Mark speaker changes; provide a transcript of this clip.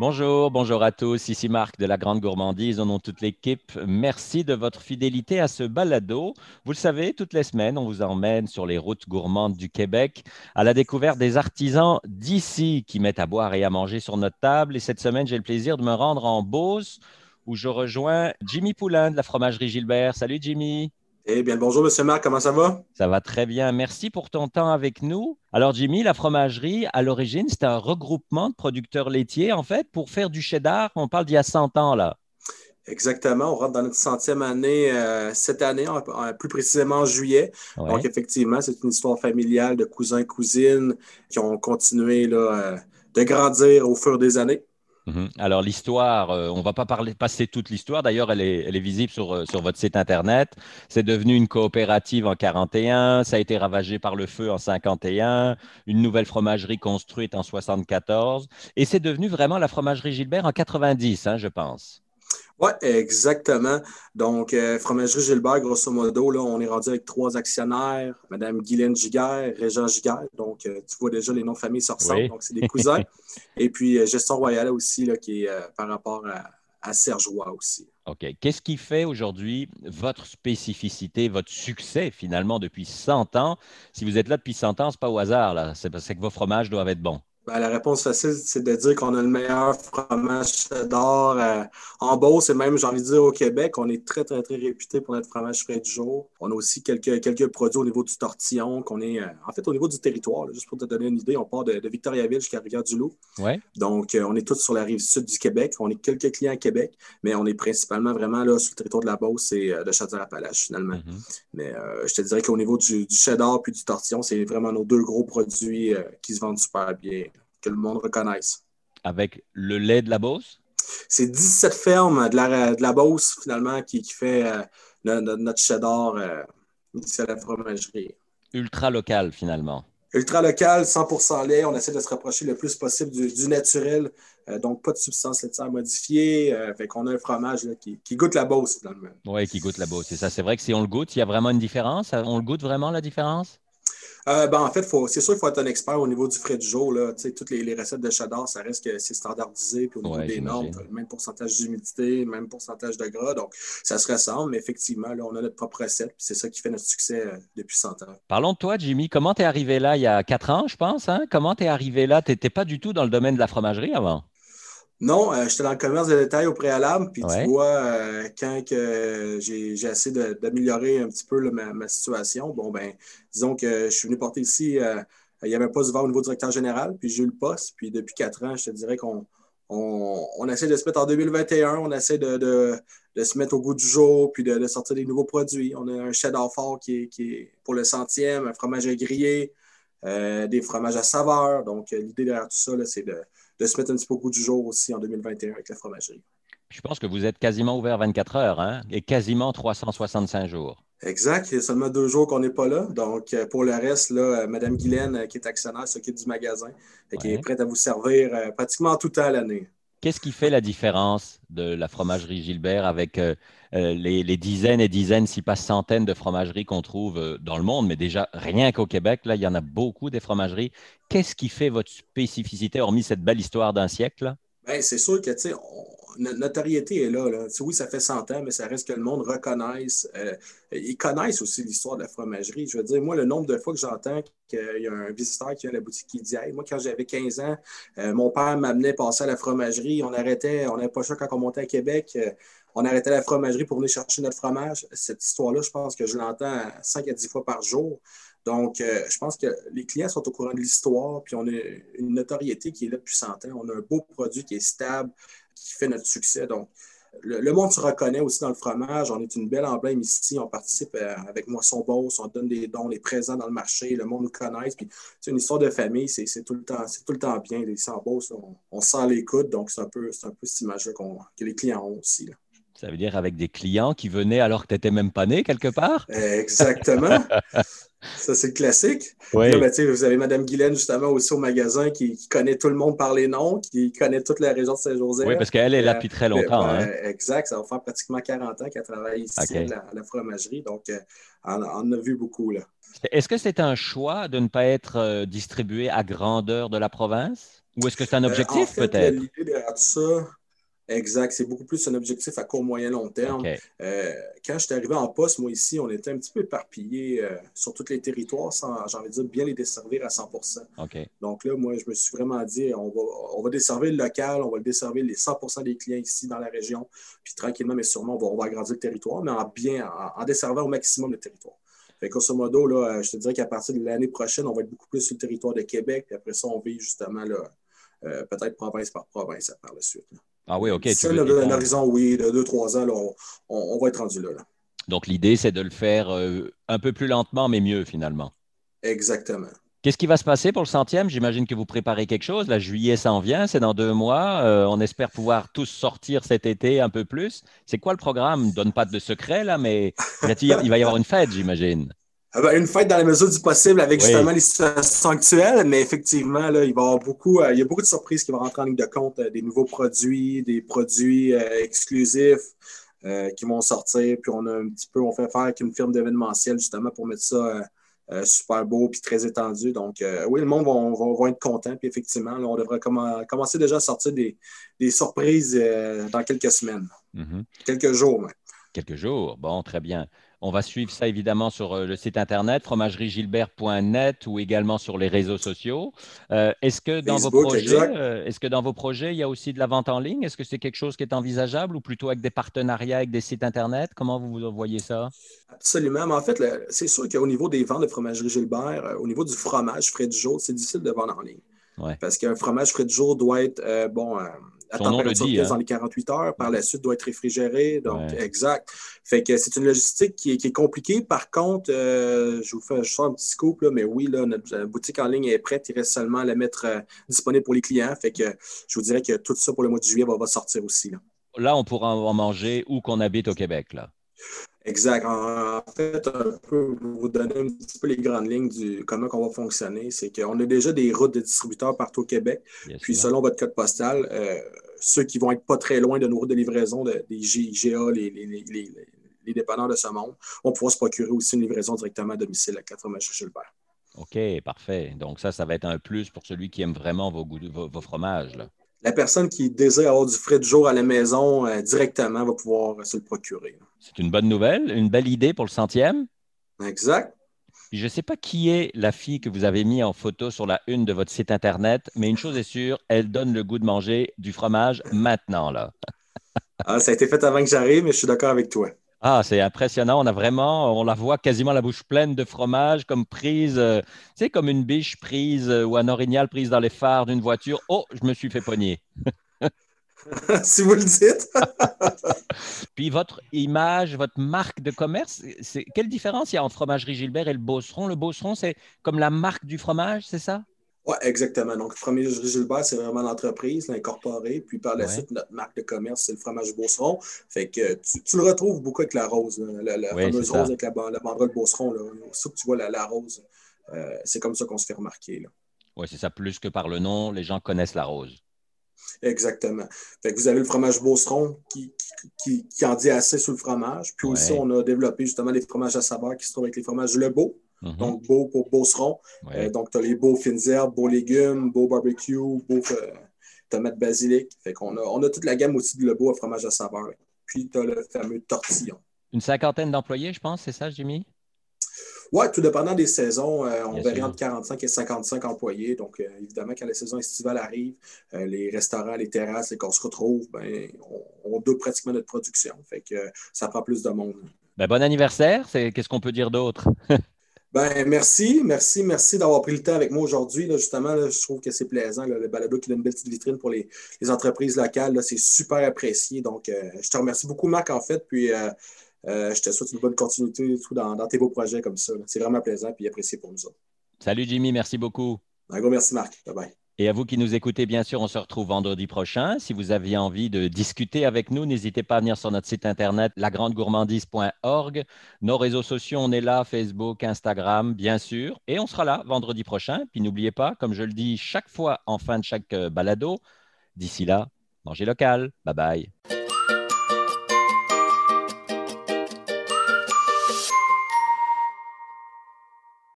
Speaker 1: Bonjour, bonjour à tous. Ici Marc de la Grande Gourmandise, au nom de toute l'équipe. Merci de votre fidélité à ce balado. Vous le savez, toutes les semaines, on vous emmène sur les routes gourmandes du Québec à la découverte des artisans d'ici qui mettent à boire et à manger sur notre table. Et cette semaine, j'ai le plaisir de me rendre en Beauce où je rejoins Jimmy Poulain de la fromagerie Gilbert. Salut Jimmy.
Speaker 2: Eh bien, bonjour, Monsieur Marc, comment ça va?
Speaker 1: Ça va très bien. Merci pour ton temps avec nous. Alors, Jimmy, la fromagerie, à l'origine, c'est un regroupement de producteurs laitiers, en fait, pour faire du cheddar. On parle d'il y a 100 ans, là.
Speaker 2: Exactement. On rentre dans notre centième année euh, cette année, plus précisément en juillet. Donc, effectivement, c'est une histoire familiale de cousins-cousines qui ont continué là, euh, de grandir au fur des années.
Speaker 1: Mhm. Alors l'histoire, euh, on ne va pas parler, passer toute l'histoire. D'ailleurs, elle est, elle est, visible sur, euh, sur, votre site internet. C'est devenu une coopérative en 41. Ça a été ravagé par le feu en 51. Une nouvelle fromagerie construite en 74. Et c'est devenu vraiment la fromagerie Gilbert en 90, hein, je pense.
Speaker 2: Oui, exactement. Donc, euh, Fromagerie Gilbert, grosso modo, là, on est rendu avec trois actionnaires, Mme Guylaine Giguère, Régent Giguère. Donc, euh, tu vois déjà les noms de famille se ressemblent. Donc, c'est des cousins. Et puis, euh, Gestion Royale aussi, là, qui est par rapport à, à Serge Roy aussi.
Speaker 1: OK. Qu'est-ce qui fait aujourd'hui votre spécificité, votre succès finalement depuis 100 ans? Si vous êtes là depuis 100 ans, ce n'est pas au hasard, là. C'est parce que vos fromages doivent être bons.
Speaker 2: Ben, la réponse facile, c'est de dire qu'on a le meilleur fromage d'or euh, en Beauce et même, j'ai envie de dire, au Québec. On est très, très, très réputé pour notre fromage frais du jour. On a aussi quelques, quelques produits au niveau du tortillon, qu'on est, euh, en fait, au niveau du territoire. juste pour te donner une idée, on part de, Victoriaville jusqu'à Rivière-du-Loup.
Speaker 1: Ouais.
Speaker 2: Donc, euh, on est tous sur la rive sud du Québec. On est quelques clients à Québec, mais on est principalement vraiment là sur le territoire de la Beauce et de Chaudière-Appalaches, finalement. Mm-hmm. Mais je te dirais qu'au niveau du, du cheddar puis du tortillon, c'est vraiment nos deux gros produits qui se vendent super bien que le monde reconnaisse.
Speaker 1: Avec le lait de la Beauce?
Speaker 2: C'est 17 fermes de la, de la Beauce, finalement, qui, qui fait euh, notre, cheddar euh, ici à la fromagerie.
Speaker 1: Ultra local, finalement.
Speaker 2: Ultra local, 100% lait. On essaie de se rapprocher le plus possible du, naturel. Euh, donc, pas de substance laitière modifiée. fait qu'on a un fromage qui, qui, goûte la Beauce, finalement.
Speaker 1: Oui, qui goûte la Beauce. C'est ça. C'est vrai que si on le goûte, il y a vraiment une différence? On le goûte vraiment, la différence?
Speaker 2: Euh, ben, en fait, c'est sûr qu'il faut être un expert au niveau du frais du jour. Là. Toutes les, les, recettes de cheddar, ça reste que c'est standardisé. Puis au niveau des normes, le même pourcentage d'humidité, même pourcentage de gras. Donc, ça se ressemble. Mais effectivement, là, on a notre propre recette. Puis c'est ça qui fait notre succès euh, depuis 100 ans.
Speaker 1: Parlons de toi, Jimmy. Comment tu es arrivé là il y a quatre ans, je pense? Hein? Comment tu es arrivé là? Tu n'étais pas du tout dans le domaine de la fromagerie avant?
Speaker 2: Non, euh, j'étais dans le commerce de détail au préalable. Puis tu vois, euh, quand que j'ai, essayé d'améliorer un petit peu ma, situation, bon, ben, disons que je suis venu porter ici, euh, il n'y avait pas de au niveau directeur général, puis j'ai eu le poste. Puis depuis quatre ans, je te dirais qu'on on, essaie de se mettre en 2021, on essaie de, se mettre au goût du jour, puis de, sortir des nouveaux produits. On a un cheddar fort qui est, qui est pour le centième, un fromage grillé, des fromages à saveur. Donc, l'idée derrière tout ça, c'est de de se mettre un petit peu au goût du jour aussi en 2021 avec la fromagerie.
Speaker 1: Je pense que vous êtes quasiment ouvert 24 heures hein, et quasiment 365 jours.
Speaker 2: Exact. Il y a seulement deux jours qu'on n'est pas là. Donc, euh, pour le reste, là, euh, Mme Guylaine, euh, qui est actionnaire, s'occupe du magasin et qui est prête à vous servir pratiquement tout à l'année.
Speaker 1: Qu'est-ce qui fait la différence de la fromagerie Gilbert avec les, les, dizaines et dizaines, si pas centaines de fromageries qu'on trouve dans le monde, mais déjà rien qu'au Québec, là, il y en a beaucoup des fromageries. Qu'est-ce qui fait votre spécificité, hormis cette belle histoire d'un siècle?
Speaker 2: Bien, c'est sûr que notre notoriété est là. Oui, ça fait 100 ans, mais ça reste que le monde reconnaisse. Euh, ils connaissent aussi l'histoire de la fromagerie. Je veux dire, moi, le nombre de fois que j'entends qu'il y a un visiteur qui vient à la boutique qui dit Moi, quand j'avais 15 ans, euh, mon père m'amenait passer à la fromagerie. On arrêtait, on n'avait pas ça quand on montait à Québec. Euh, on arrêtait la fromagerie pour venir chercher notre fromage. Cette histoire-là, je pense que je l'entends 5 à 10 fois par jour. Donc, je pense que les clients sont au courant de l'histoire, puis on a une notoriété qui est là depuis 100 ans. On a un beau produit qui est stable, qui fait notre succès. Donc, le, monde se reconnaît aussi dans le fromage. On est une belle emblème ici. On participe euh, avec Moisson Beauce. On donne des dons, des présents dans le marché. Le monde nous connaît. Puis, c'est une histoire de famille. C'est tout, le temps, tout le temps bien. Ici en Beauce, on, on sent les. Donc, c'est un peu, un peu cette image-là que les clients ont aussi.
Speaker 1: Ça veut dire avec des clients qui venaient alors que tu n'étais même pas né quelque part?
Speaker 2: Exactement. Ça, c'est le classique. Ben, vous avez Mme Guylaine, justement, aussi au magasin, qui, connaît tout le monde par les noms, qui connaît toute la région de Saint-Joseph.
Speaker 1: Oui, parce qu'elle est là euh, depuis très longtemps.
Speaker 2: Ben, hein. Exact. Ça va faire pratiquement 40 ans qu'elle travaille ici à, la, fromagerie. Donc, euh, on, en a vu beaucoup. là.
Speaker 1: Est-ce que c'est un choix de ne pas être euh, distribué à grandeur de la province? Ou est-ce que c'est un objectif peut-être?
Speaker 2: L'idée derrière ça, Exact. C'est beaucoup plus un objectif à court, moyen, long terme. Euh, quand je suis arrivé en poste, moi ici, on était un petit peu éparpillé euh, sur tous les territoires sans, j'ai envie de dire, bien les desservir à 100% Donc là, moi, je me suis vraiment dit, on va, on va desservir le local, on va le desservir les 100% des clients ici dans la région. Puis tranquillement, mais sûrement, on va, agrandir le territoire, mais en bien, en, desservant au maximum le territoire. Fait grosso modo, là, je te dirais qu'à partir de l'année prochaine, on va être beaucoup plus sur le territoire de Québec. Puis après ça, on vit justement là, euh, peut-être province par province par la suite.
Speaker 1: Ah oui, OK.
Speaker 2: C'est un, horizon, oui, de 2-3 ans, on, va être rendu là.
Speaker 1: Donc, l'idée, c'est de le faire euh, un peu plus lentement, mais mieux, finalement.
Speaker 2: Exactement.
Speaker 1: Qu'est-ce qui va se passer pour le centième? J'imagine que vous préparez quelque chose. La juillet s'en vient, c'est dans deux mois. Euh, on espère pouvoir tous sortir cet été un peu plus. C'est quoi le programme? Donne pas de secret, là, mais il va y avoir une fête, j'imagine.
Speaker 2: Ah ben, une fête dans la mesure du possible avec justement les situations actuelles, mais effectivement, là, il va y avoir beaucoup, euh, il y a beaucoup de surprises qui vont rentrer en ligne de compte, euh, des nouveaux produits, des produits euh, exclusifs qui vont sortir. Puis on a un petit peu, on fait faire avec une firme d'événementiel justement pour mettre ça super beau puis très étendu. Donc oui, le monde va, être content. Puis effectivement, on devrait commencer déjà à sortir des, surprises dans quelques semaines, mm-hmm. quelques jours même.
Speaker 1: Quelques jours, bon, très bien. On va suivre ça évidemment sur euh, le site internet fromageriegilbert.net ou également sur les réseaux sociaux. Euh, est-ce que dans vos projets, euh, est-ce que dans vos projets, il y a aussi de la vente en ligne? Est-ce que c'est quelque chose qui est envisageable ou plutôt avec des partenariats avec des sites internet? Comment vous voyez ça?
Speaker 2: Absolument. Mais en fait, c'est sûr qu'au niveau des ventes de fromagerie Gilbert, au niveau du fromage frais du jour, c'est difficile de vendre en ligne. Parce qu'un fromage frais du jour doit être bon à température dit, hein. dans les 48 heures. Par la suite, doit être réfrigéré. Donc, exact. Fait que c'est une logistique qui est, compliquée. Par contre, euh, je vous fais je un petit scoop, là, mais oui, là, notre boutique en ligne est prête. Il reste seulement à la mettre euh, disponible pour les clients. Fait que je vous dirais que tout ça pour le mois de juillet va, va sortir aussi. Là.
Speaker 1: là, on pourra en manger où qu'on habite au Québec. Là.
Speaker 2: Exact. En, fait, un peu, pour vous donner un petit peu les grandes lignes du comment on va fonctionner, c'est qu'on a déjà des routes de distributeurs partout au Québec. puis, selon votre code postal, euh, ceux qui vont être pas très loin de nos routes de livraison, des GIGA, les, les, dépanneurs de ce monde, vont pouvoir se procurer aussi une livraison directement à domicile à 80 chez Gilbert.
Speaker 1: OK, parfait. Donc, ça, ça va être un plus pour celui qui aime vraiment vos, vos, fromages.
Speaker 2: La personne qui désire avoir du frais de jour à la maison euh, directement va pouvoir se le procurer.
Speaker 1: C'est une bonne nouvelle, une belle idée pour le centième.
Speaker 2: Exact.
Speaker 1: je ne sais pas qui est la fille que vous avez mis en photo sur la une de votre site Internet, mais une chose est sûre, elle donne le goût de manger du fromage maintenant. Là.
Speaker 2: ah, ça a été fait avant que j'arrive, mais je suis d'accord avec toi.
Speaker 1: Ah, c'est impressionnant. On a vraiment, on la voit quasiment la bouche pleine de fromage, comme prise, euh, tu sais, comme une biche prise euh, ou un orignal prise dans les phares d'une voiture. Oh, je me suis fait pogner.
Speaker 2: si vous le dites.
Speaker 1: Puis votre image, votre marque de commerce, c'est quelle différence il y a entre Fromagerie Gilbert et le Beauceron? Le Beauceron, c'est comme la marque du fromage, c'est ça?
Speaker 2: Oui, exactement. Donc, Fromagerie Gilbert, c'est vraiment l'entreprise, l'incorporé. Puis par la suite, notre marque de commerce, c'est le fromage Beauceron. Fait que tu, le retrouves beaucoup avec la rose, la, fameuse rose avec la, la banderole Beauceron. Là. que tu vois la, rose, euh, c'est comme ça qu'on se fait remarquer.
Speaker 1: Oui, c'est ça. Plus que par le nom, les gens connaissent la rose.
Speaker 2: Exactement. Fait que vous avez le fromage Beauceron qui, qui, en dit assez sur le fromage. Puis aussi, on a développé justement les fromages à saveur qui se trouvent avec les fromages Le Mhm. Donc, beau pour Beauceron. Euh, donc, tu as les beaux fines herbes, beaux légumes, beaux barbecue, beaux euh, tomates basilic. Fait qu'on a, on a toute la gamme aussi de Le Beau à fromage à saveur. Puis, tu as le fameux tortillon.
Speaker 1: Une cinquantaine d'employés, je pense, c'est ça, Jimmy?
Speaker 2: Oui, tout dépendant des saisons, euh, on verrait entre 45 et 55 employés. Donc, euh, évidemment, quand la saison estivale arrive, euh, les restaurants, les terrasses, et qu'on se retrouve, ben, on, double pratiquement notre production. Fait que ça prend plus de monde.
Speaker 1: Ben, bon anniversaire. Qu'est-ce qu'on peut dire d'autre?
Speaker 2: Ben, merci, merci, merci d'avoir pris le temps avec moi aujourd'hui. Justement, je trouve que c'est plaisant. le balado qui donne une belle petite vitrine pour les, entreprises locales, c'est super apprécié. Donc, je te remercie beaucoup, Marc, en fait. Puis, euh, je te souhaite une bonne continuité dans, tes beaux projets comme ça. C'est vraiment plaisant et apprécié pour nous autres.
Speaker 1: Salut Jimmy, merci beaucoup.
Speaker 2: Un gros merci Marc. Bye bye.
Speaker 1: Et à vous qui nous écoutez, bien sûr, on se retrouve vendredi prochain. Si vous aviez envie de discuter avec nous, n'hésitez pas à venir sur notre site internet lagrandegourmandise.org. Nos réseaux sociaux, on est là, Facebook, Instagram, bien sûr. Et on sera là vendredi prochain. Puis n'oubliez pas, comme je le dis chaque fois en fin de chaque euh, balado, d'ici là, mangez local. Bye bye.